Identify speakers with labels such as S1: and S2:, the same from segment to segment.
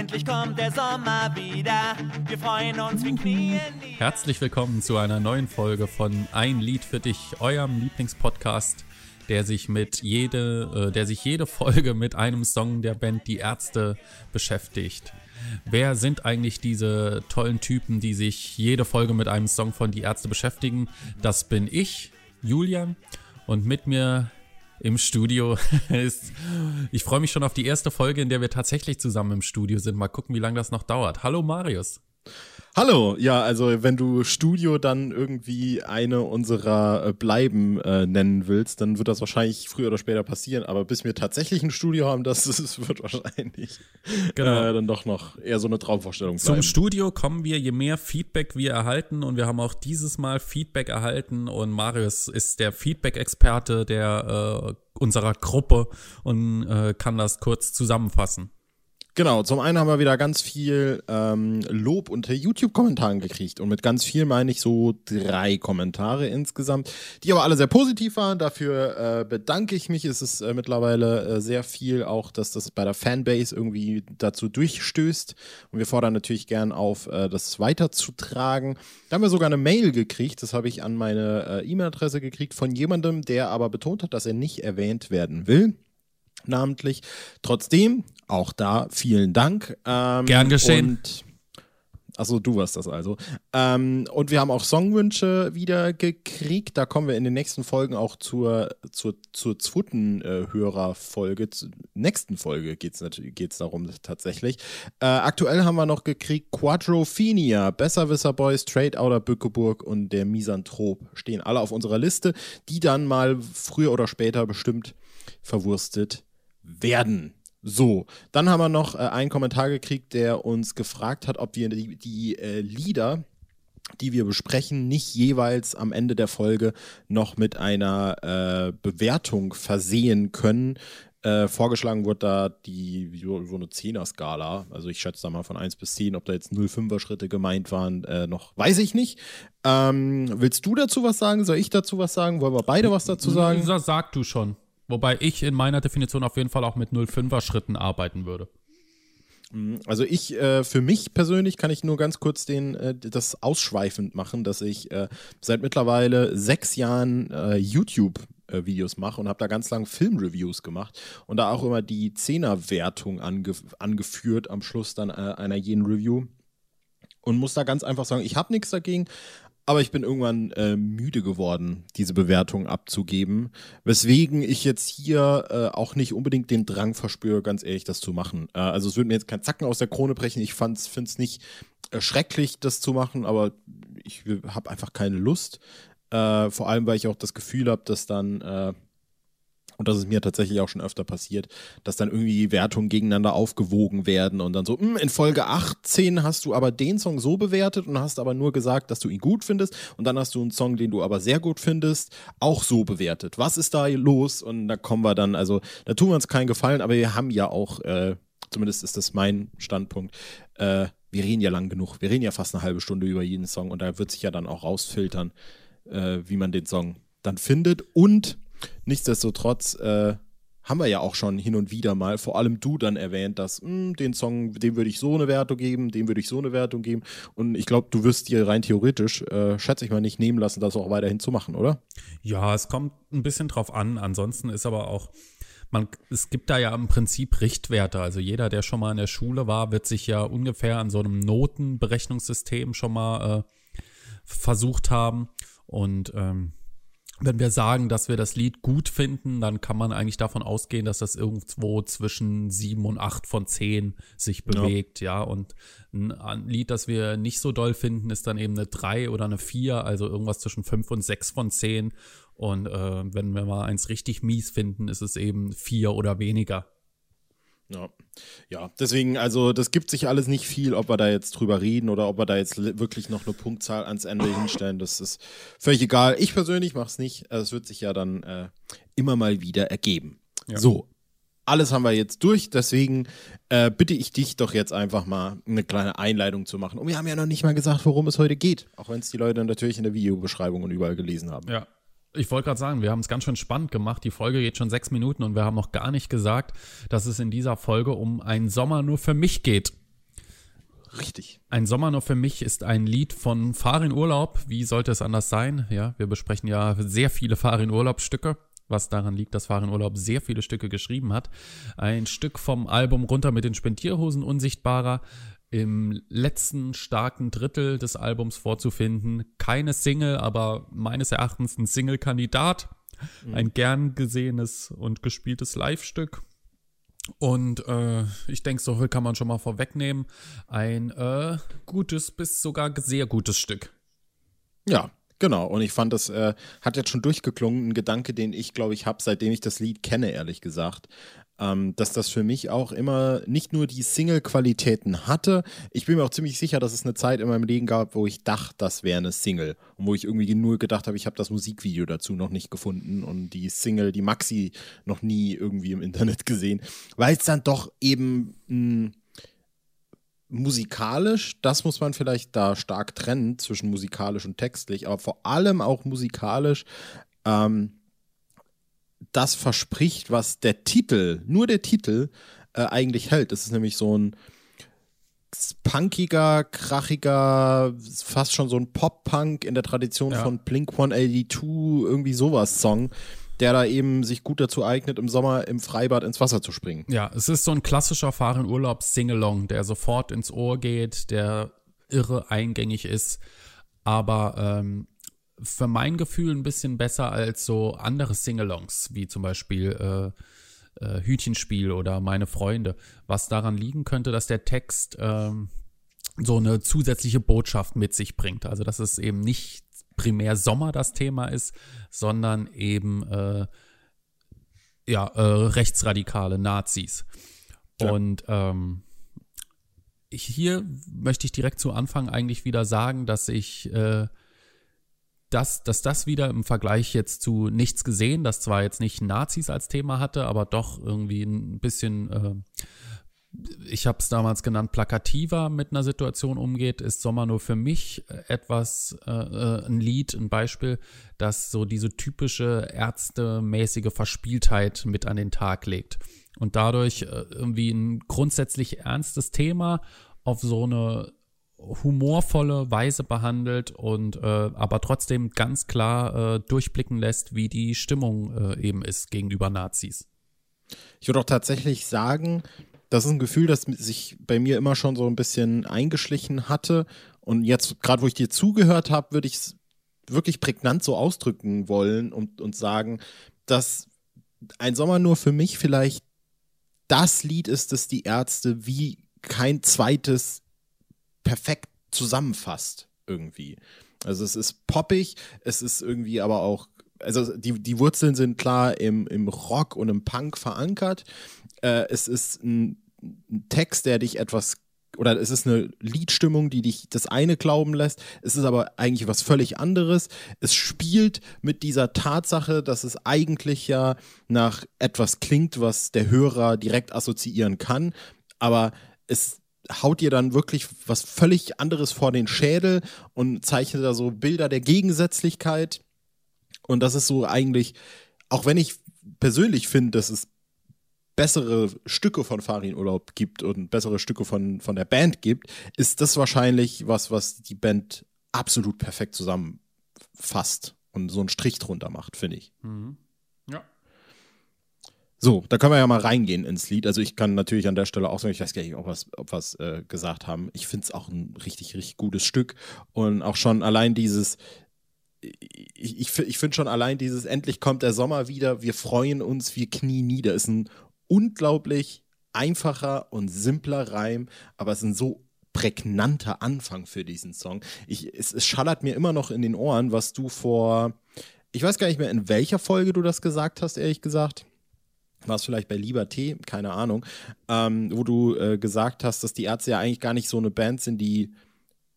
S1: Endlich kommt der Sommer wieder. Wir freuen uns wie Knie.
S2: Herzlich willkommen zu einer neuen Folge von Ein Lied für dich, eurem Lieblingspodcast, der sich mit jede, äh, der sich jede Folge mit einem Song der Band Die Ärzte beschäftigt. Wer sind eigentlich diese tollen Typen, die sich jede Folge mit einem Song von Die Ärzte beschäftigen? Das bin ich, Julian, und mit mir im Studio ist. Ich freue mich schon auf die erste Folge, in der wir tatsächlich zusammen im Studio sind. Mal gucken, wie lange das noch dauert. Hallo Marius.
S3: Hallo, ja, also wenn du Studio dann irgendwie eine unserer äh, Bleiben äh, nennen willst, dann wird das wahrscheinlich früher oder später passieren. Aber bis wir tatsächlich ein Studio haben, das, das wird wahrscheinlich genau. äh, dann doch noch eher so eine Traumvorstellung bleiben.
S2: Zum Studio kommen wir, je mehr Feedback wir erhalten. Und wir haben auch dieses Mal Feedback erhalten. Und Marius ist der Feedback-Experte der äh, unserer Gruppe und äh, kann das kurz zusammenfassen.
S3: Genau, zum einen haben wir wieder ganz viel ähm, Lob unter YouTube-Kommentaren gekriegt. Und mit ganz viel meine ich so drei Kommentare insgesamt, die aber alle sehr positiv waren. Dafür äh, bedanke ich mich. Es ist äh, mittlerweile äh, sehr viel auch, dass das bei der Fanbase irgendwie dazu durchstößt. Und wir fordern natürlich gern auf, äh, das weiterzutragen. Da haben wir sogar eine Mail gekriegt, das habe ich an meine äh, E-Mail-Adresse gekriegt, von jemandem, der aber betont hat, dass er nicht erwähnt werden will namentlich. Trotzdem, auch da vielen Dank.
S2: Ähm, Gern geschehen.
S3: Achso, du warst das also. Ähm, und wir haben auch Songwünsche wieder gekriegt. Da kommen wir in den nächsten Folgen auch zur, zur, zur zweiten äh, Hörerfolge. Zur nächsten Folge geht es geht's darum tatsächlich. Äh, aktuell haben wir noch gekriegt Quadrophenia, Besserwisser Boys, Trade Outer Bückeburg und der Misanthrop stehen alle auf unserer Liste, die dann mal früher oder später bestimmt verwurstet werden. So, dann haben wir noch äh, einen Kommentar gekriegt, der uns gefragt hat, ob wir die, die äh, Lieder, die wir besprechen, nicht jeweils am Ende der Folge noch mit einer äh, Bewertung versehen können. Äh, vorgeschlagen wurde da die so, so eine Zehner-Skala. Also ich schätze da mal von 1 bis 10, ob da jetzt 0,5er-Schritte gemeint waren, äh, noch weiß ich nicht. Ähm, willst du dazu was sagen? Soll ich dazu was sagen? Wollen wir beide was dazu sagen?
S2: Sag du schon. Wobei ich in meiner Definition auf jeden Fall auch mit 0,5er Schritten arbeiten würde.
S3: Mhm. Also ich, äh, für mich persönlich kann ich nur ganz kurz den, äh, das ausschweifend machen, dass ich äh, seit mittlerweile sechs Jahren äh, YouTube Videos mache und habe da ganz lang Filmreviews gemacht und da auch immer die Zehnerwertung ange angeführt am Schluss dann äh, einer jeden Review und muss da ganz einfach sagen, ich habe nichts dagegen, aber ich bin irgendwann äh, müde geworden, diese Bewertung abzugeben. Weswegen ich jetzt hier äh, auch nicht unbedingt den Drang verspüre, ganz ehrlich, das zu machen. Äh, also es würde mir jetzt kein Zacken aus der Krone brechen. Ich finde es nicht äh, schrecklich, das zu machen, aber ich habe einfach keine Lust. Äh, vor allem, weil ich auch das Gefühl habe, dass dann äh, und das ist mir tatsächlich auch schon öfter passiert, dass dann irgendwie Wertungen gegeneinander aufgewogen werden und dann so, hm, in Folge 18 hast du aber den Song so bewertet und hast aber nur gesagt, dass du ihn gut findest und dann hast du einen Song, den du aber sehr gut findest, auch so bewertet. Was ist da los? Und da kommen wir dann, also da tun wir uns keinen Gefallen, aber wir haben ja auch, äh, zumindest ist das mein Standpunkt, äh, wir reden ja lang genug. Wir reden ja fast eine halbe Stunde über jeden Song und da wird sich ja dann auch rausfiltern, äh, wie man den Song dann findet und Nichtsdestotrotz äh, haben wir ja auch schon hin und wieder mal, vor allem du dann erwähnt, dass mh, hm, den Song, dem würde ich so eine Wertung geben, dem würde ich so eine Wertung geben. Und ich glaube, du wirst dir rein theoretisch, äh, schätze ich mal, nicht nehmen lassen, das auch weiterhin zu machen, oder?
S2: Ja, es kommt ein bisschen drauf an. Ansonsten ist aber auch, man, es gibt da ja im Prinzip Richtwerte. Also jeder, der schon mal in der Schule war, wird sich ja ungefähr an so einem Notenberechnungssystem schon mal äh, versucht haben. Und ähm, wenn wir sagen, dass wir das Lied gut finden, dann kann man eigentlich davon ausgehen, dass das irgendwo zwischen sieben und acht von zehn sich bewegt, ja. ja. Und ein Lied, das wir nicht so doll finden, ist dann eben eine drei oder eine vier, also irgendwas zwischen fünf und sechs von zehn. Und äh, wenn wir mal eins richtig mies finden, ist es eben vier oder weniger.
S3: Ja. ja, deswegen, also das gibt sich alles nicht viel, ob wir da jetzt drüber reden oder ob wir da jetzt wirklich noch eine Punktzahl ans Ende hinstellen. Das ist völlig egal. Ich persönlich mache es nicht. Es wird sich ja dann äh, immer mal wieder ergeben. Ja. So, alles haben wir jetzt durch. Deswegen äh, bitte ich dich doch jetzt einfach mal eine kleine Einleitung zu machen. Und wir haben ja noch nicht mal gesagt, worum es heute geht. Auch wenn es die Leute natürlich in der Videobeschreibung und überall gelesen haben.
S2: Ja, ich wollte gerade sagen, wir haben es ganz schön spannend gemacht. Die Folge geht schon sechs Minuten und wir haben noch gar nicht gesagt, dass es in dieser Folge um einen Sommer nur für mich geht.
S3: richtig.
S2: Ein Sommer nur für mich ist ein Lied von Farin Urlaub. Wie sollte es anders sein? Ja, wir besprechen ja sehr viele Farin Urlaub Stücke, was daran liegt, dass Farin Urlaub sehr viele Stücke geschrieben hat. Ein Stück vom Album Runter mit den Spendierhosen Unsichtbarer im letzten starken Drittel des Albums vorzufinden. Keine Single, aber meines Erachtens ein Single-Kandidat. Ein gern gesehenes und gespieltes Live-Stück. Und äh, ich denke, so viel kann man schon mal vorwegnehmen. Ein äh, gutes bis sogar sehr gutes Stück.
S3: Ja, genau. Und ich fand, das äh, hat jetzt schon durchgeklungen, ein Gedanke, den ich, glaube ich, habe, seitdem ich das Lied kenne, ehrlich gesagt. Ähm, dass das für mich auch immer nicht nur die Single-Qualitäten hatte. Ich bin mir auch ziemlich sicher, dass es eine Zeit in meinem Leben gab, wo ich dachte, das wäre eine Single. Und wo ich irgendwie nur gedacht habe, ich habe das Musikvideo dazu noch nicht gefunden und die Single, die Maxi, noch nie irgendwie im Internet gesehen. Weil es dann doch eben mh, musikalisch, das muss man vielleicht da stark trennen zwischen musikalisch und textlich, aber vor allem auch musikalisch ähm, das verspricht, was der Titel, nur der Titel, äh, eigentlich hält. Das ist nämlich so ein punkiger, krachiger, fast schon so ein Pop-Punk in der Tradition
S2: Ja.
S3: von Blink 182, irgendwie sowas Song, der da eben sich gut dazu eignet, im Sommer im Freibad ins Wasser zu springen.
S2: Ja, es ist so ein klassischer Fahren Urlaub Singalong, der sofort ins Ohr geht, der irre eingängig ist, aber ähm, für mein Gefühl ein bisschen besser als so andere Singalongs, wie zum Beispiel äh, äh, Hütchenspiel oder Meine Freunde. Was daran liegen könnte, dass der Text ähm, so eine zusätzliche Botschaft mit sich bringt. Also dass es eben nicht primär Sommer das Thema ist, sondern eben äh, ja, äh, rechtsradikale Nazis.
S3: Ja.
S2: Und ähm, hier möchte ich direkt zu Anfang eigentlich wieder sagen, dass ich äh, das, dass das wieder im Vergleich jetzt zu nichts gesehen, das zwar jetzt nicht Nazis als Thema hatte, aber doch irgendwie ein bisschen, äh, ich habe es damals genannt, plakativer mit einer Situation umgeht, ist Sommer nur für mich äh, etwas, äh, äh, ein Lied, ein Beispiel, das so diese typische ärztemäßige Verspieltheit mit an den Tag legt und dadurch äh, irgendwie ein grundsätzlich ernstes Thema auf so eine humorvolle Weise behandelt und äh, aber trotzdem ganz klar äh, durchblicken lässt, wie die Stimmung eben ist gegenüber Nazis.
S3: Ich würde auch tatsächlich sagen, das ist ein Gefühl, das sich bei mir immer schon so ein bisschen eingeschlichen hatte. Und jetzt, gerade wo ich dir zugehört habe, würde ich es wirklich prägnant so ausdrücken wollen und, und sagen, dass ein Sommer nur für mich vielleicht das Lied ist, das die Ärzte wie kein zweites perfekt zusammenfasst irgendwie. Also es ist poppig, es ist irgendwie aber auch, also die, die Wurzeln sind klar im, im Rock und im Punk verankert. Äh, es ist ein, ein Text, der dich etwas oder es ist eine Liedstimmung, die dich das eine glauben lässt. Es ist aber eigentlich was völlig anderes. Es spielt mit dieser Tatsache, dass es eigentlich ja nach etwas klingt, was der Hörer direkt assoziieren kann. Aber es haut dir dann wirklich was völlig anderes vor den Schädel und zeichnet da so Bilder der Gegensätzlichkeit. Und das ist so eigentlich, auch wenn ich persönlich finde, dass es bessere Stücke von Farin Urlaub gibt und bessere Stücke von, von der Band gibt, ist das wahrscheinlich was, was die Band absolut perfekt zusammenfasst und so einen Strich drunter macht, finde ich.
S2: Ja.
S3: So, da können wir ja mal reingehen ins Lied. Also ich kann natürlich an der Stelle auch sagen, ich weiß gar nicht, ob wir es ob wir's, äh, gesagt haben. Ich finde es auch ein richtig, richtig gutes Stück. Und auch schon allein dieses, ich, ich, ich finde schon allein dieses, endlich kommt der Sommer wieder, wir freuen uns, wir knien nieder, ist ein unglaublich einfacher und simpler Reim, aber es ist ein so prägnanter Anfang für diesen Song. Ich, es, es schallert mir immer noch in den Ohren, was du vor, ich weiß gar nicht mehr, in welcher Folge du das gesagt hast, ehrlich gesagt war es vielleicht bei Liberté, keine Ahnung, ähm, wo du äh, gesagt hast, dass die Ärzte ja eigentlich gar nicht so eine Band sind, die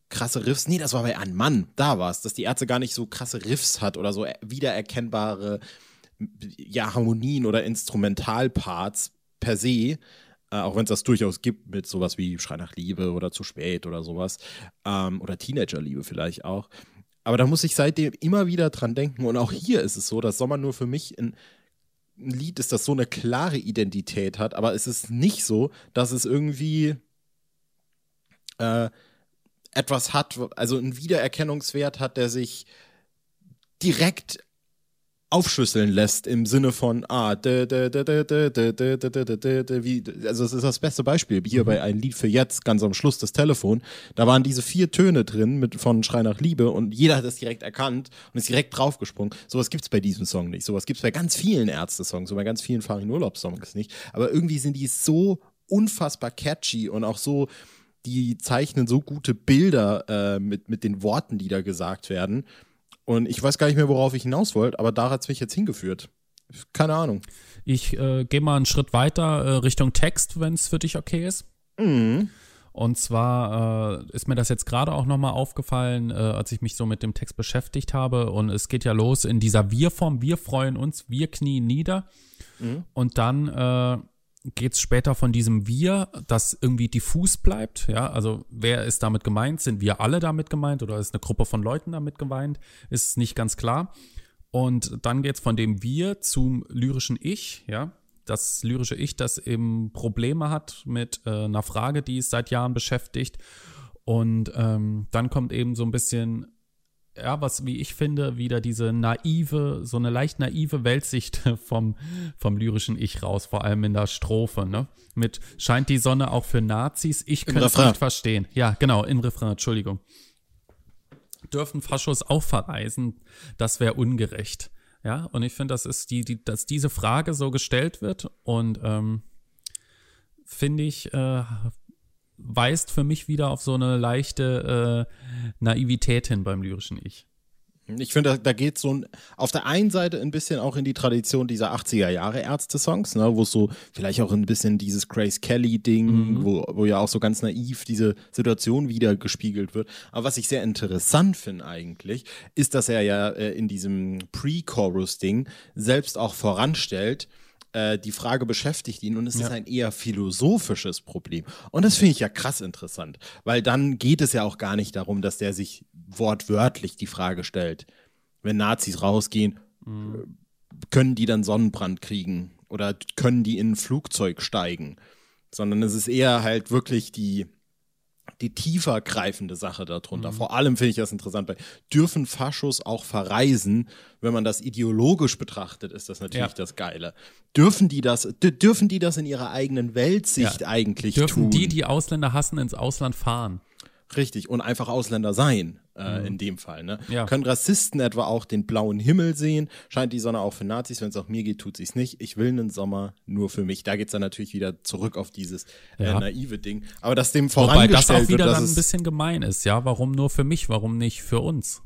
S3: krasse Riffs, nee, das war bei Ein Mann, da war es, dass die Ärzte gar nicht so krasse Riffs hat oder so wiedererkennbare ja, Harmonien oder Instrumentalparts per se, äh, auch wenn es das durchaus gibt mit sowas wie Schrei nach Liebe oder Zu spät oder sowas, ähm, oder Teenagerliebe vielleicht auch. Aber da muss ich seitdem immer wieder dran denken und auch hier ist es so, dass Sommer nur für mich ein ein Lied ist, das so eine klare Identität hat, aber es ist nicht so, dass es irgendwie äh, etwas hat, also einen Wiedererkennungswert hat, der sich direkt aufschlüsseln lässt im Sinne von, ah, wie, also das ist das beste Beispiel hier bei Ein Lied für Jetzt, ganz am Schluss das Telefon. Da waren diese vier Töne drin mit von Schrei nach Liebe und jeder hat das direkt erkannt und ist direkt draufgesprungen. Sowas gibt's bei diesem Song nicht. Sowas gibt's bei ganz vielen Ärzte-Songs, so bei ganz vielen Farin Urlaub-Songs nicht. Aber irgendwie sind die so unfassbar catchy und auch so, die zeichnen so gute Bilder äh, mit, mit den Worten, die da gesagt werden und ich weiß gar nicht mehr, worauf ich hinaus wollte, aber da hat es mich jetzt hingeführt. Keine Ahnung.
S2: Ich äh, gehe mal einen Schritt weiter äh, Richtung Text, wenn es für dich okay ist.
S3: Mhm.
S2: Und zwar äh, ist mir das jetzt gerade auch nochmal aufgefallen, äh, als ich mich so mit dem Text beschäftigt habe. Und es geht ja los in dieser Wir-Form. Wir freuen uns, wir knien nieder.
S3: Mhm.
S2: Und dann äh, geht es später von diesem Wir, das irgendwie diffus bleibt. Ja, also wer ist damit gemeint? Sind wir alle damit gemeint oder ist eine Gruppe von Leuten damit gemeint? Ist nicht ganz klar. Und dann geht es von dem Wir zum lyrischen Ich, ja. Das lyrische Ich, das eben Probleme hat mit äh, einer Frage, die es seit Jahren beschäftigt. Und ähm, dann kommt eben so ein bisschen ja, was, wie ich finde, wieder diese naive, so eine leicht naive Weltsicht vom, vom lyrischen Ich raus, vor allem in der Strophe, ne? Mit scheint die Sonne auch für Nazis? Ich könnte es nicht verstehen. Ja, genau, im Refrain, Entschuldigung. Dürfen Faschos auch verreisen? Das wäre ungerecht. Ja, und ich finde, das ist die, die, dass diese Frage so gestellt wird und ähm, finde ich, äh, weist für mich wieder auf so eine leichte äh, Naivität hin beim lyrischen Ich.
S3: Ich finde, da, da geht so ein, auf der einen Seite ein bisschen auch in die Tradition dieser 80er Jahre Ärzte-Songs, ne, wo es so vielleicht auch ein bisschen dieses Grace Kelly-Ding, wo, wo ja auch so ganz naiv diese Situation wieder gespiegelt wird. Aber was ich sehr interessant finde eigentlich, ist, dass er ja äh, in diesem Pre-Chorus-Ding selbst auch voranstellt, äh, die Frage beschäftigt ihn und es
S2: Ja.
S3: ist ein eher philosophisches Problem. Und das finde ich ja krass interessant, weil dann geht es ja auch gar nicht darum, dass der sich wortwörtlich die Frage stellt, wenn Nazis rausgehen, äh, können die dann Sonnenbrand kriegen oder können die in ein Flugzeug steigen, sondern es ist eher halt wirklich die die tiefer greifende Sache darunter. Vor allem finde ich das interessant, weil dürfen Faschos auch verreisen, wenn man das ideologisch betrachtet, ist das natürlich
S2: Ja.
S3: das Geile. Dürfen die das, dürfen die das in ihrer eigenen Weltsicht
S2: Ja.
S3: eigentlich
S2: Dürfen
S3: tun?
S2: die, die Ausländer hassen, ins Ausland fahren?
S3: Richtig, und einfach Ausländer sein, äh, in dem Fall. Ne?
S2: Ja.
S3: Können Rassisten etwa auch den blauen Himmel sehen? Scheint die Sonne auch für Nazis, wenn es auch mir geht, tut sie's nicht. Ich will einen Sommer nur für mich. Da geht's dann natürlich wieder zurück auf dieses äh,
S2: Ja.
S3: naive Ding. Aber dass dem
S2: Wobei das
S3: vorangestellt
S2: auch wieder
S3: wird,
S2: dann ein
S3: es
S2: bisschen gemein ist, ja? Warum nur für mich, warum nicht für uns?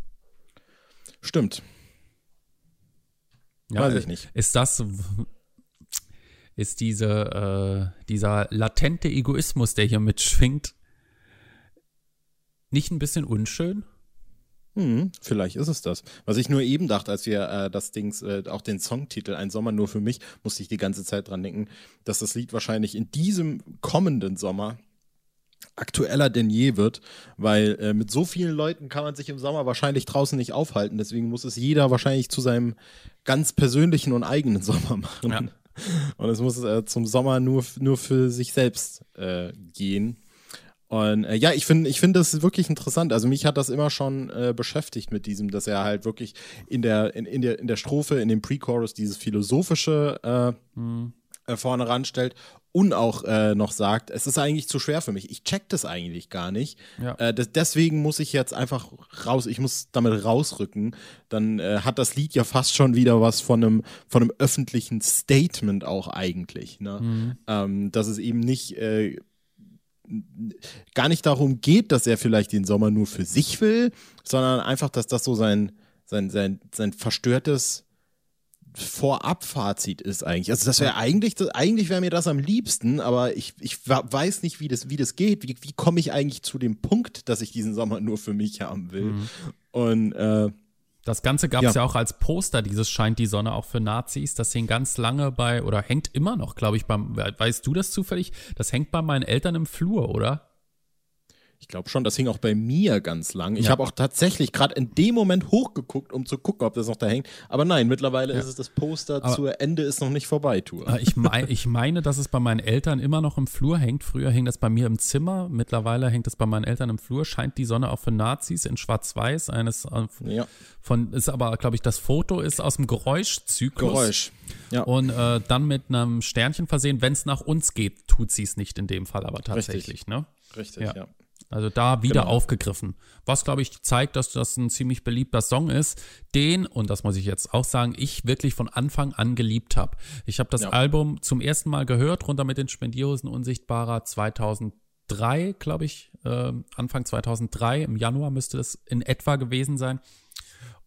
S3: stimmt.
S2: Ja,
S3: Weiß ich nicht.
S2: Ist das, ist diese, äh, dieser latente Egoismus, der hier mitschwingt, nicht ein bisschen unschön?
S3: Hm, vielleicht ist es das. Was ich nur eben dachte, als wir äh, das Dings, äh, auch den Songtitel Ein Sommer nur für mich, musste ich die ganze Zeit dran denken, dass das Lied wahrscheinlich in diesem kommenden Sommer aktueller denn je wird, weil äh, mit so vielen Leuten kann man sich im Sommer wahrscheinlich draußen nicht aufhalten. Deswegen muss es jeder wahrscheinlich zu seinem ganz persönlichen und eigenen Sommer machen.
S2: Ja.
S3: Und es muss äh, zum Sommer nur, nur für sich selbst äh, gehen. Und äh, ja, ich finde ich finde das wirklich interessant. Also mich hat das immer schon äh, beschäftigt mit diesem, dass er halt wirklich in der, in, in der, in der Strophe, in dem Pre-Chorus dieses philosophische äh, äh, vorne ranstellt und auch äh, noch sagt, es ist eigentlich zu schwer für mich. Ich check das eigentlich gar nicht.
S2: Ja.
S3: Äh, das, deswegen muss ich jetzt einfach raus, ich muss damit rausrücken. Dann hat das Lied ja fast schon wieder was von einem, von einem öffentlichen Statement auch eigentlich. Ne? Ähm, dass es eben nicht gar nicht darum geht, dass er vielleicht den Sommer nur für sich will, sondern einfach, dass das so sein, sein, sein, sein verstörtes Vorabfazit ist eigentlich. Also das wäre eigentlich, das, eigentlich wäre mir das am liebsten, aber ich, ich weiß nicht, wie das, wie das geht. Wie, wie komme ich eigentlich zu dem Punkt, dass ich diesen Sommer nur für mich haben will? Und äh,
S2: Das Ganze gab es
S3: Ja.
S2: ja. auch als Poster, dieses Scheint die Sonne auch für Nazis. Das hing ganz lange bei, oder hängt immer noch, glaube ich, beim, weißt du das zufällig? Das hängt bei meinen Eltern im Flur, oder?
S3: Ich glaube schon, das hing auch bei mir ganz lang. Ich
S2: Ja.
S3: habe auch tatsächlich gerade in dem Moment hochgeguckt, um zu gucken, ob das noch da hängt. Aber nein, mittlerweile ist es das Poster
S2: Aber-
S3: zur Ende ist noch nicht vorbei, Tour.
S2: Äh, Ich, mei ich meine, dass es bei meinen Eltern immer noch im Flur hängt. Früher hing das bei mir im Zimmer. Mittlerweile hängt es bei meinen Eltern im Flur. Scheint die Sonne auch für Nazis in Schwarz-Weiß. Eines äh,
S3: Ja,
S2: von ist aber, glaube ich, das Foto ist aus dem Geräuschzyklus.
S3: Geräusch. Ja,
S2: Und äh, dann mit einem Sternchen versehen. Wenn es nach uns geht, tut sie es nicht in dem Fall, aber tatsächlich. Ne?
S3: richtig,
S2: ja. Also da wieder
S3: Genau.
S2: aufgegriffen. Was, glaube ich, zeigt, dass das ein ziemlich beliebter Song ist, den, und das muss ich jetzt auch sagen, ich wirklich von Anfang an geliebt habe. Ich habe das
S3: Ja.
S2: Album zum ersten Mal gehört, runter mit den Spendierhosen Unsichtbarer 2003, glaube ich, äh, Anfang 2003, im Januar müsste es in etwa gewesen sein.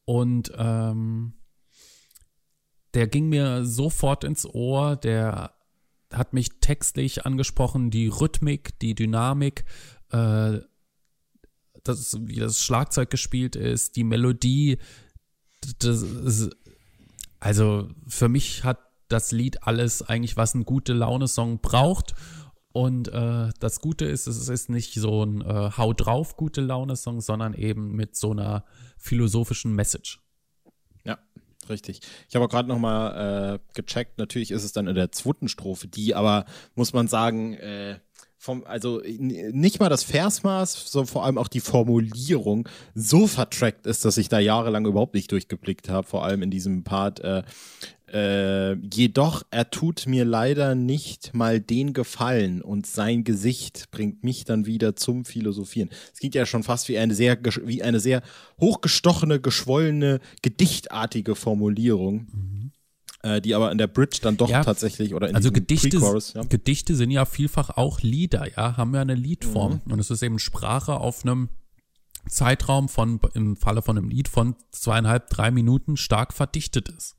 S2: Und ähm, der ging mir sofort ins Ohr, der hat mich textlich angesprochen, die Rhythmik, die Dynamik, äh, das, wie das Schlagzeug gespielt ist, die Melodie. Das ist, also für mich hat das Lied alles eigentlich, was ein gute Laune-Song braucht. Und äh, das Gute ist, es ist nicht so ein äh, Hau drauf gute Laune-Song, sondern eben mit so einer philosophischen Message.
S3: Ja, richtig. Ich habe auch gerade nochmal äh, gecheckt, natürlich ist es dann in der zweiten Strophe, die aber, muss man sagen, äh, vom, also nicht mal das Versmaß, sondern vor allem auch die Formulierung so vertrackt ist, dass ich da jahrelang überhaupt nicht durchgeblickt habe, vor allem in diesem Part. Äh, äh, jedoch, er tut mir leider nicht mal den Gefallen und sein Gesicht bringt mich dann wieder zum Philosophieren. Es klingt ja schon fast wie eine sehr, wie eine sehr hochgestochene, geschwollene, gedichtartige Formulierung, äh, die aber in der Bridge dann doch
S2: Ja,
S3: tatsächlich oder in
S2: Also Gedichte,
S3: ja.
S2: Gedichte sind ja vielfach auch Lieder, ja, haben ja eine Liedform.
S3: Mhm.
S2: Und es ist eben Sprache auf einem Zeitraum von, im Falle von einem Lied von zweieinhalb, drei Minuten stark verdichtet ist.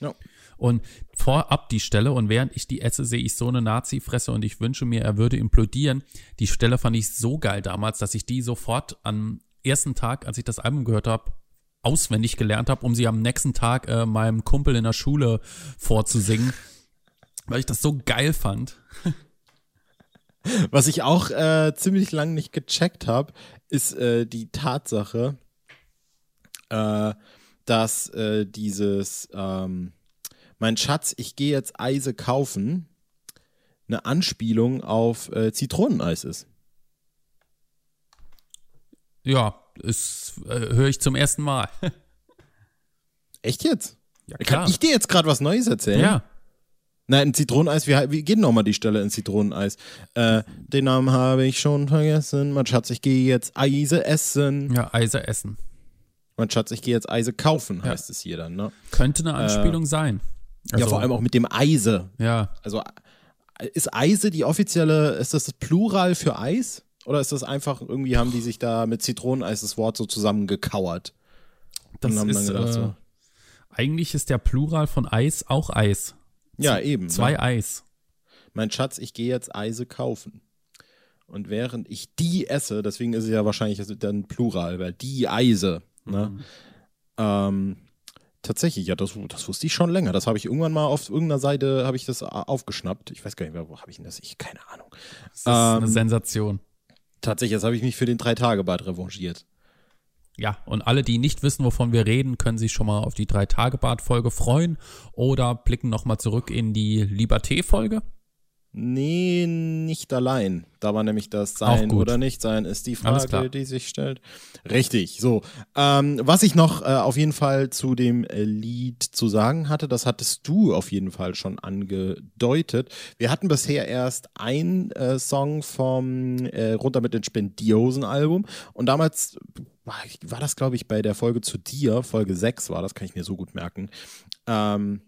S3: Ja.
S2: Und vorab die Stelle, und während ich die esse, sehe ich so eine Nazi-Fresse und ich wünsche mir, er würde implodieren. Die Stelle fand ich so geil damals, dass ich die sofort am ersten Tag, als ich das Album gehört habe, auswendig gelernt habe, um sie am nächsten Tag äh, meinem Kumpel in der Schule vorzusingen, weil ich das so geil fand.
S3: Was ich auch äh, ziemlich lang nicht gecheckt habe, ist äh, die Tatsache, äh, dass äh, dieses ähm, Mein Schatz, ich gehe jetzt Eise kaufen, eine Anspielung auf äh, Zitroneneis ist.
S2: Ja, ist, äh, höre ich zum ersten Mal.
S3: Echt jetzt?
S2: Ja,
S3: Kann ich dir jetzt gerade was Neues erzählen?
S2: Ja,
S3: Nein, ein Zitroneneis, wie, wie geht nochmal die Stelle in Zitroneneis? Äh, den Namen habe ich schon vergessen. Mein Schatz, ich gehe jetzt Eise essen.
S2: ja, Eise essen.
S3: Mein Schatz, ich gehe jetzt Eise kaufen,
S2: Ja.
S3: heißt es hier dann, ne?
S2: Könnte eine Anspielung sein.
S3: ja,
S2: Also,
S3: vor allem auch mit dem Eise.
S2: Ja,
S3: Also äh, ist Eise die offizielle, ist das das Plural für Eis? Oder ist das einfach, irgendwie haben die sich da mit Zitroneneis das Wort so zusammengekauert?
S2: das ist,
S3: gedacht,
S2: äh,
S3: so.
S2: eigentlich ist der Plural von Eis auch Eis.
S3: Ja, eben.
S2: Zwei
S3: ne?
S2: Eis.
S3: Mein Schatz, ich gehe jetzt Eise kaufen. Und während ich die esse, deswegen ist es ja wahrscheinlich dann Plural, weil die Eise, ne? Ähm, tatsächlich, ja, das, das wusste ich schon länger. Das habe ich irgendwann mal auf irgendeiner Seite, habe ich das aufgeschnappt. Ich weiß gar nicht mehr, wo habe ich denn das? Ich, keine Ahnung.
S2: Das ist eine
S3: Ähm,
S2: Sensation.
S3: Tatsächlich, jetzt habe ich mich für den Drei-Tage-Bad revanchiert.
S2: Ja, und alle, die nicht wissen, wovon wir reden, können sich schon mal auf die Drei-Tage-Bad-Folge freuen oder blicken nochmal zurück in die Liberté-Folge.
S3: Nee, nicht allein. Da war nämlich das Sein oder Nicht-Sein ist die. Frage, die sich stellt. Richtig, so. Ähm, was ich noch äh, auf jeden Fall zu dem äh, Lied zu sagen hatte, das hattest du auf jeden Fall schon angedeutet. Wir hatten bisher erst einen äh, Song vom äh, Runter mit den Spendiosen-Album und damals war, war das, glaube ich, bei der Folge zu dir, Folge 6 war das, kann ich mir so gut merken. Ähm,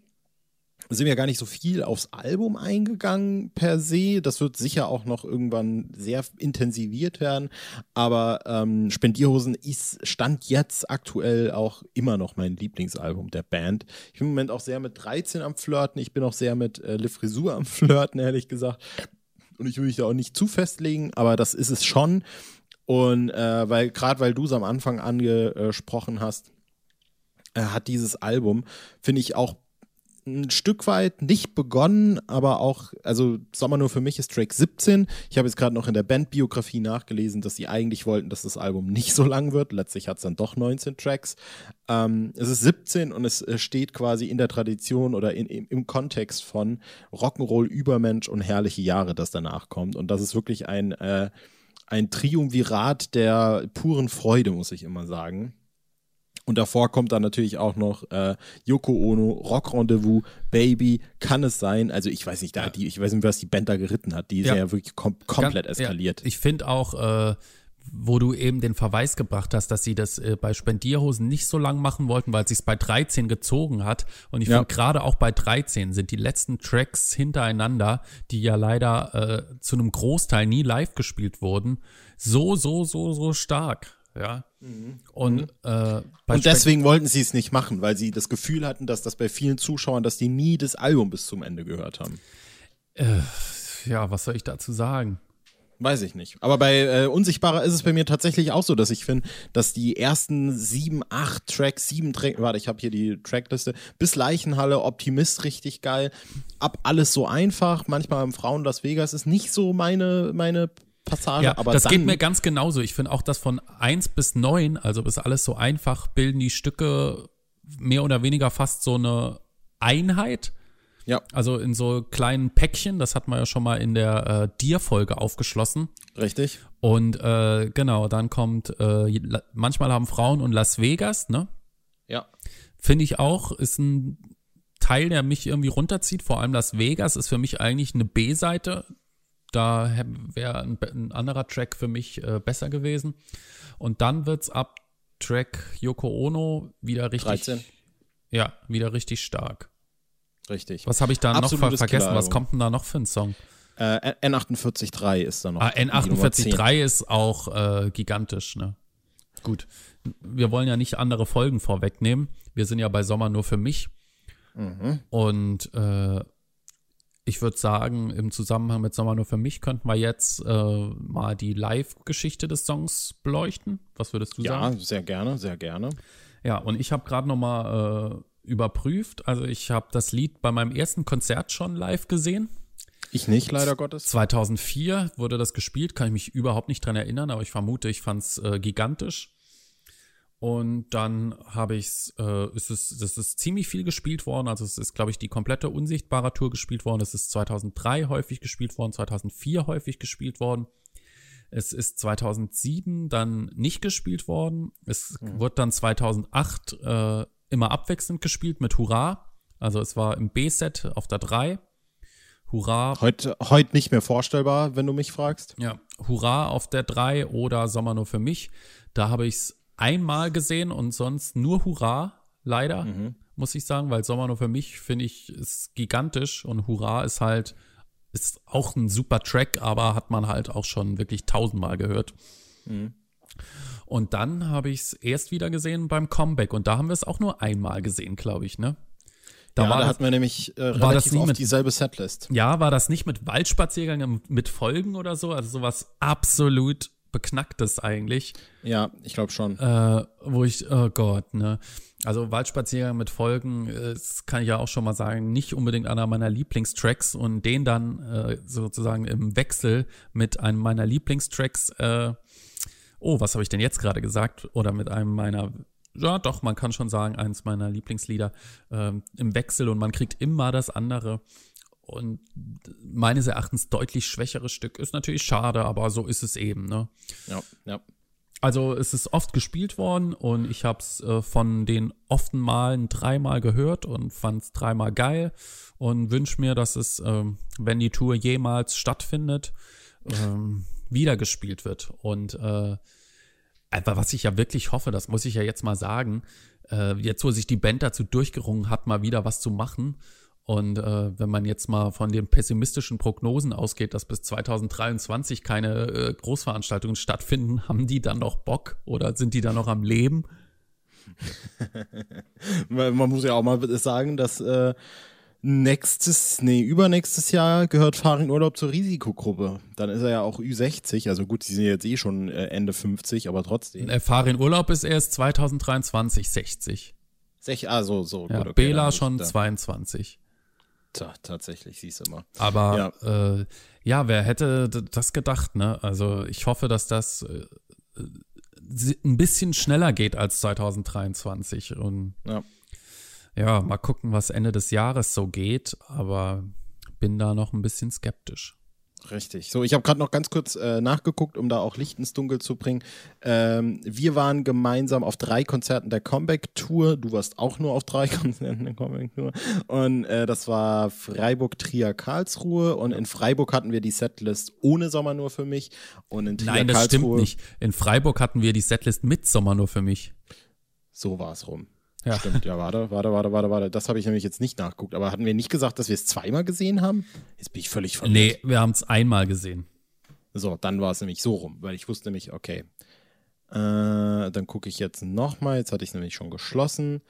S3: sind wir gar nicht so viel aufs Album eingegangen per se. Das wird sicher auch noch irgendwann sehr intensiviert werden. Aber ähm, Spendierhosen ist Stand jetzt aktuell auch immer noch mein Lieblingsalbum der Band. Ich bin im Moment auch sehr mit 13 am Flirten. Ich bin auch sehr mit äh, Le Frisur am Flirten, ehrlich gesagt. Und ich will mich da auch nicht zu festlegen, aber das ist es schon. Und äh, weil, gerade weil du es am Anfang angesprochen hast, äh, hat dieses Album, finde ich auch ein Stück weit nicht begonnen, aber auch, also Sommer nur für mich ist Track 17. Ich habe jetzt gerade noch in der Bandbiografie nachgelesen, dass sie eigentlich wollten, dass das Album nicht so lang wird. Letztlich hat es dann doch 19 Tracks. Ähm, es ist 17 und es steht quasi in der Tradition oder in, im, im Kontext von Rock'n'Roll, Übermensch und herrliche Jahre, das danach kommt. Und das ist wirklich ein, äh, ein Triumvirat der puren Freude, muss ich immer sagen. Und davor kommt dann natürlich auch noch äh, Yoko Ono, Rock Rendezvous, Baby, kann es sein. Also ich weiß nicht, da die, ich weiß nicht, was die Band da geritten hat. Die ist ja, ja wirklich kom komplett Ganz, eskaliert.
S2: Ja. Ich finde auch, äh, wo du eben den Verweis gebracht hast, dass sie das äh, bei Spendierhosen nicht so lang machen wollten, weil es sich bei 13 gezogen hat. Und ich ja. finde gerade auch bei 13 sind die letzten Tracks hintereinander, die ja leider äh, zu einem Großteil nie live gespielt wurden, so, so, so, so stark. Ja. Mhm. Und, mhm. äh,
S3: und deswegen wollten sie es nicht machen, weil sie das Gefühl hatten, dass das bei vielen Zuschauern, dass die nie das Album bis zum Ende gehört haben.
S2: Äh, ja, was soll ich dazu sagen?
S3: Weiß ich nicht. Aber bei äh, Unsichtbarer ist es bei mir tatsächlich auch so, dass ich finde, dass die ersten sieben, acht Tracks, sieben Tracks, warte, ich habe hier die Trackliste, bis Leichenhalle, Optimist richtig geil, ab alles so einfach, manchmal im Frauen Las Vegas ist nicht so meine, meine Passage.
S2: Ja, aber das geht mir ganz genauso. Ich finde auch, dass von 1 bis 9, also bis alles so einfach, bilden die Stücke mehr oder weniger fast so eine Einheit. Ja. Also in so kleinen Päckchen, das hat man ja schon mal in der äh, Dir-Folge aufgeschlossen.
S3: Richtig.
S2: Und äh, genau, dann kommt, äh, manchmal haben Frauen und Las Vegas, ne?
S3: Ja.
S2: Finde ich auch, ist ein Teil, der mich irgendwie runterzieht. Vor allem Las Vegas ist für mich eigentlich eine B-Seite da wäre ein, ein, anderer Track für mich äh, besser gewesen. Und dann wird's ab Track Yoko Ono wieder richtig. 13. Ja, wieder richtig stark.
S3: Richtig.
S2: Was habe ich da Absolutes noch ver vergessen? Was kommt denn da noch für ein Song?
S3: Äh, N483 ist da noch. Ah,
S2: N483 ist auch äh, gigantisch, ne? Gut. Wir wollen ja nicht andere Folgen vorwegnehmen. Wir sind ja bei Sommer nur für mich. Mhm. Und äh, ich würde sagen, im Zusammenhang mit Sommer nur für mich könnten wir jetzt äh, mal die Live-Geschichte des Songs beleuchten. Was würdest du
S3: ja,
S2: sagen?
S3: Ja, sehr gerne, sehr gerne.
S2: Ja, und ich habe gerade noch mal äh, überprüft. Also ich habe das Lied bei meinem ersten Konzert schon live gesehen.
S3: Ich nicht, leider Gottes.
S2: 2004 wurde das gespielt, kann ich mich überhaupt nicht dran erinnern, aber ich vermute, ich fand es äh, gigantisch. Und dann habe ich äh, ist es, das ist ziemlich viel gespielt worden. Also es ist, glaube ich, die komplette unsichtbare Tour gespielt worden. Es ist 2003 häufig gespielt worden, 2004 häufig gespielt worden. Es ist 2007 dann nicht gespielt worden. Es mhm. wird dann 2008 äh, immer abwechselnd gespielt mit Hurra. Also es war im B-Set auf der 3. Hurra.
S3: Heute, heute nicht mehr vorstellbar, wenn du mich fragst.
S2: Ja, Hurra auf der 3 oder Sommer nur für mich. Da habe ich es einmal gesehen und sonst nur Hurra, leider, mhm. muss ich sagen, weil Sommer nur für mich, finde ich, ist gigantisch und Hurra ist halt, ist auch ein super Track, aber hat man halt auch schon wirklich tausendmal gehört. Mhm. Und dann habe ich es erst wieder gesehen beim Comeback und da haben wir es auch nur einmal gesehen, glaube ich, ne?
S3: Da, ja, war da hatten wir nämlich äh,
S2: war das
S3: oft mit, dieselbe Setlist.
S2: Ja, war das nicht mit Waldspaziergängen mit Folgen oder so? Also sowas absolut Beknacktes eigentlich.
S3: Ja, ich glaube schon.
S2: Äh, wo ich, oh Gott, ne. Also Waldspaziergang mit Folgen, das kann ich ja auch schon mal sagen, nicht unbedingt einer meiner Lieblingstracks und den dann äh, sozusagen im Wechsel mit einem meiner Lieblingstracks, äh, oh, was habe ich denn jetzt gerade gesagt? Oder mit einem meiner ja, doch, man kann schon sagen, eins meiner Lieblingslieder äh, im Wechsel und man kriegt immer das andere. Und meines Erachtens deutlich schwächeres Stück ist natürlich schade, aber so ist es eben. Ne?
S3: Ja, ja.
S2: Also es ist oft gespielt worden und ich habe es äh, von den often Malen dreimal gehört und fand es dreimal geil und wünsche mir, dass es, ähm, wenn die Tour jemals stattfindet, ähm, wieder gespielt wird. Und äh, aber was ich ja wirklich hoffe, das muss ich ja jetzt mal sagen, äh, jetzt wo sich die Band dazu durchgerungen hat, mal wieder was zu machen und äh, wenn man jetzt mal von den pessimistischen Prognosen ausgeht, dass bis 2023 keine äh, Großveranstaltungen stattfinden, haben die dann noch Bock oder sind die dann noch am Leben?
S3: man muss ja auch mal sagen, dass äh, nächstes, nee, übernächstes Jahr gehört Farin Urlaub zur Risikogruppe. Dann ist er ja auch Ü60, also gut, die sind jetzt eh schon äh, Ende 50, aber trotzdem.
S2: Farin Urlaub ist erst 2023 60.
S3: Sech, ah, so, so.
S2: Ja,
S3: gut, okay,
S2: Bela schon
S3: da-
S2: 22.
S3: Ta- Tatsächlich, siehst du mal.
S2: Aber ja. Äh, ja, wer hätte das gedacht, ne? Also ich hoffe, dass das äh, ein bisschen schneller geht als 2023. Und
S3: Ja.
S2: ja, mal gucken, was Ende des Jahres so geht, aber bin da noch ein bisschen skeptisch.
S3: Richtig. So, ich habe gerade noch ganz kurz äh, nachgeguckt, um da auch Licht ins Dunkel zu bringen. Ähm, wir waren gemeinsam auf drei Konzerten der Comeback-Tour. Du warst auch nur auf drei Konzerten der Comeback-Tour. Und äh, das war Freiburg, Trier, Karlsruhe. Und in Freiburg hatten wir die Setlist ohne Sommer nur für mich. Und in Trier,
S2: Nein, das
S3: Karlsruhe,
S2: stimmt nicht. In Freiburg hatten wir die Setlist mit Sommer nur für mich.
S3: So war es rum.
S2: Ja.
S3: Stimmt, ja, warte, warte, warte, warte, warte. Das habe ich nämlich jetzt nicht nachgeguckt. Aber hatten wir nicht gesagt, dass wir es zweimal gesehen haben? Jetzt bin ich völlig verwirrt.
S2: Nee, wir haben es einmal gesehen.
S3: So, dann war es nämlich so rum, weil ich wusste nämlich, okay. Äh, dann gucke ich jetzt nochmal. Jetzt hatte ich es nämlich schon geschlossen.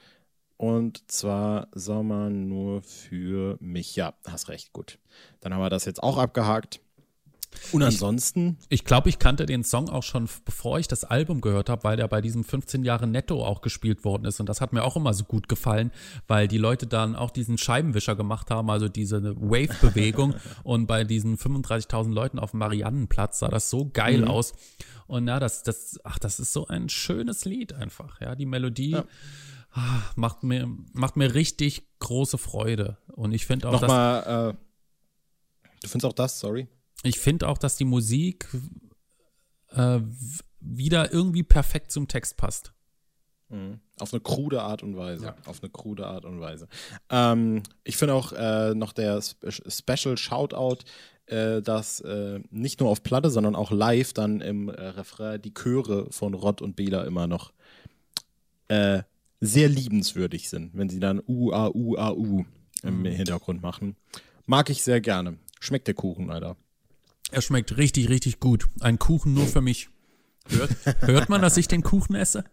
S3: Und zwar Sommer nur für mich. Ja, hast recht, gut. Dann haben wir das jetzt auch abgehakt. Und ansonsten,
S2: Ich glaube, ich kannte den Song auch schon, bevor ich das Album gehört habe, weil der bei diesem 15 Jahre Netto auch gespielt worden ist. Und das hat mir auch immer so gut gefallen, weil die Leute dann auch diesen Scheibenwischer gemacht haben, also diese Wave-Bewegung. und bei diesen 35.000 Leuten auf dem Mariannenplatz sah das so geil
S3: Mhm.
S2: aus. Und ja, das, das, ach, das ist so ein schönes Lied einfach. Ja, die Melodie
S3: Ja.
S2: ah, macht mir, macht mir richtig große Freude. Und ich finde auch, dass
S3: nochmal, äh, du findest auch das, sorry?
S2: Ich finde auch, dass die Musik äh, wieder irgendwie perfekt zum Text passt.
S3: Mhm. Auf eine krude Art und Weise. Auf eine krude Art und Weise. Ähm, ich finde auch äh, noch der Spe Special Shoutout, äh, dass äh, nicht nur auf Platte, sondern auch live dann im äh, Refrain die Chöre von Rott und Bela immer noch äh, sehr liebenswürdig sind, wenn sie dann U, A, U, A, U im Hintergrund machen. Mag ich sehr gerne. Schmeckt der Kuchen, Alter.
S2: Er schmeckt richtig, richtig gut. Ein Kuchen nur für mich. Hört, hört man, dass ich den Kuchen esse?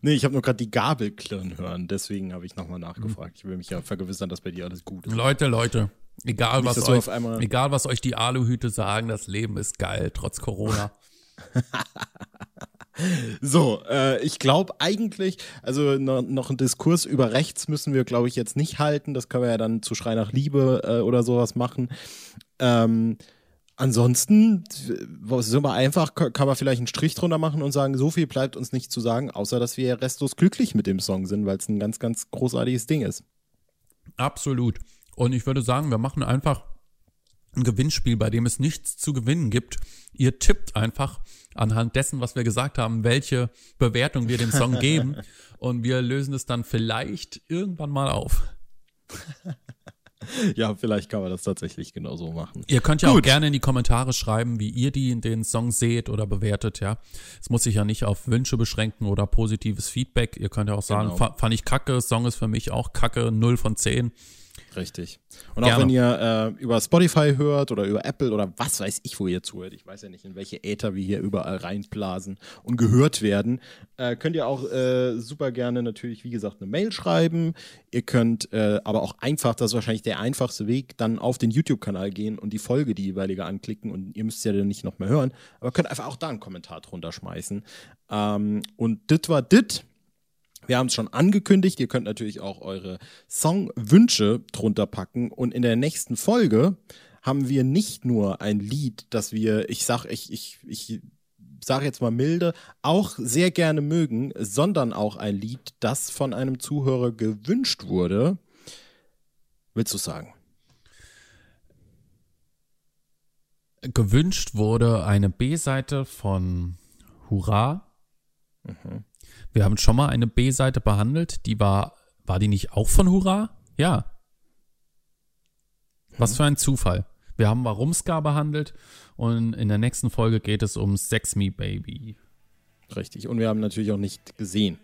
S3: Nee, ich habe nur gerade die Gabel klirren hören, deswegen habe ich nochmal nachgefragt. Ich will mich ja vergewissern, dass bei dir alles gut ist.
S2: Leute, Leute, egal
S3: Nicht,
S2: was, euch, egal was euch die Aluhüte sagen, das Leben ist geil, trotz Corona.
S3: So, äh, ich glaube eigentlich, also no, noch einen Diskurs über rechts müssen wir, glaube ich, jetzt nicht halten. Das können wir ja dann zu Schrei nach Liebe äh, oder sowas machen. Ähm, ansonsten, äh, super einfach, kann man vielleicht einen Strich drunter machen und sagen, so viel bleibt uns nicht zu sagen, außer dass wir restlos glücklich mit dem Song sind, weil es ein ganz, ganz großartiges Ding ist.
S2: Absolut. Und ich würde sagen, wir machen einfach ein Gewinnspiel, bei dem es nichts zu gewinnen gibt. Ihr tippt einfach anhand dessen, was wir gesagt haben, welche Bewertung wir dem Song geben. Und wir lösen es dann vielleicht irgendwann mal auf.
S3: Ja, vielleicht kann man das tatsächlich genauso machen.
S2: Ihr könnt ja
S3: Gut.
S2: auch gerne in die Kommentare schreiben, wie ihr die in den Song seht oder bewertet, ja. Es muss sich ja nicht auf Wünsche beschränken oder positives Feedback. Ihr könnt ja auch sagen,
S3: Genau.
S2: fa- fand ich kacke, Song ist für mich auch kacke, 0 von 10.
S3: Richtig. Und auch
S2: Gerne.
S3: wenn ihr äh, über Spotify hört oder über Apple oder was weiß ich, wo ihr zuhört, ich weiß ja nicht, in welche Äther wir hier überall reinblasen und gehört werden, äh, könnt ihr auch äh, super gerne natürlich, wie gesagt, eine Mail schreiben. Ihr könnt äh, aber auch einfach, das ist wahrscheinlich der einfachste Weg, dann auf den YouTube-Kanal gehen und die Folge, die jeweilige anklicken und ihr müsst ja dann nicht noch mehr hören, aber könnt einfach auch da einen Kommentar drunter schmeißen. Ähm, und dit war dit. Wir haben es schon angekündigt. Ihr könnt natürlich auch eure Songwünsche drunter packen. Und in der nächsten Folge haben wir nicht nur ein Lied, das wir, ich sag, ich, ich, ich sage jetzt mal milde, auch sehr gerne mögen, sondern auch ein Lied, das von einem Zuhörer gewünscht wurde. Willst du sagen?
S2: Gewünscht wurde eine B-Seite von Hurra. Wir haben schon mal eine B-Seite behandelt, die war, war die nicht auch von Hurra? Ja. Was für ein Zufall. Wir haben Warumska behandelt und in der nächsten Folge geht es um Sex Me Baby.
S3: Richtig. Und wir haben natürlich auch nicht gesehen.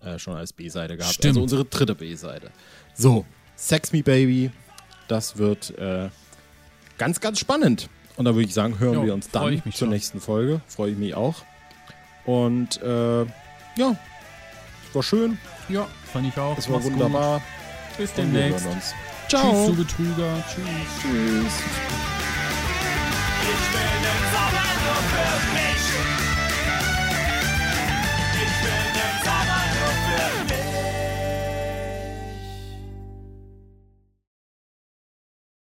S3: Äh, schon als B-Seite gehabt.
S2: Stimmt.
S3: Also unsere dritte B-Seite. So, Sex Me Baby. Das wird äh, ganz, ganz spannend. Und da würde ich sagen, hören
S2: Jo,
S3: wir uns dann zur
S2: schon.
S3: nächsten Folge. Freue ich mich auch. Und äh, ja, es war schön.
S2: Ja, fand ich auch.
S3: Es war
S2: Mach's gut.
S3: wunderbar.
S2: Bis demnächst.
S3: uns.
S2: Tschüss,
S3: Ciao.
S2: du Betrüger. Tschüss.
S3: Tschüss.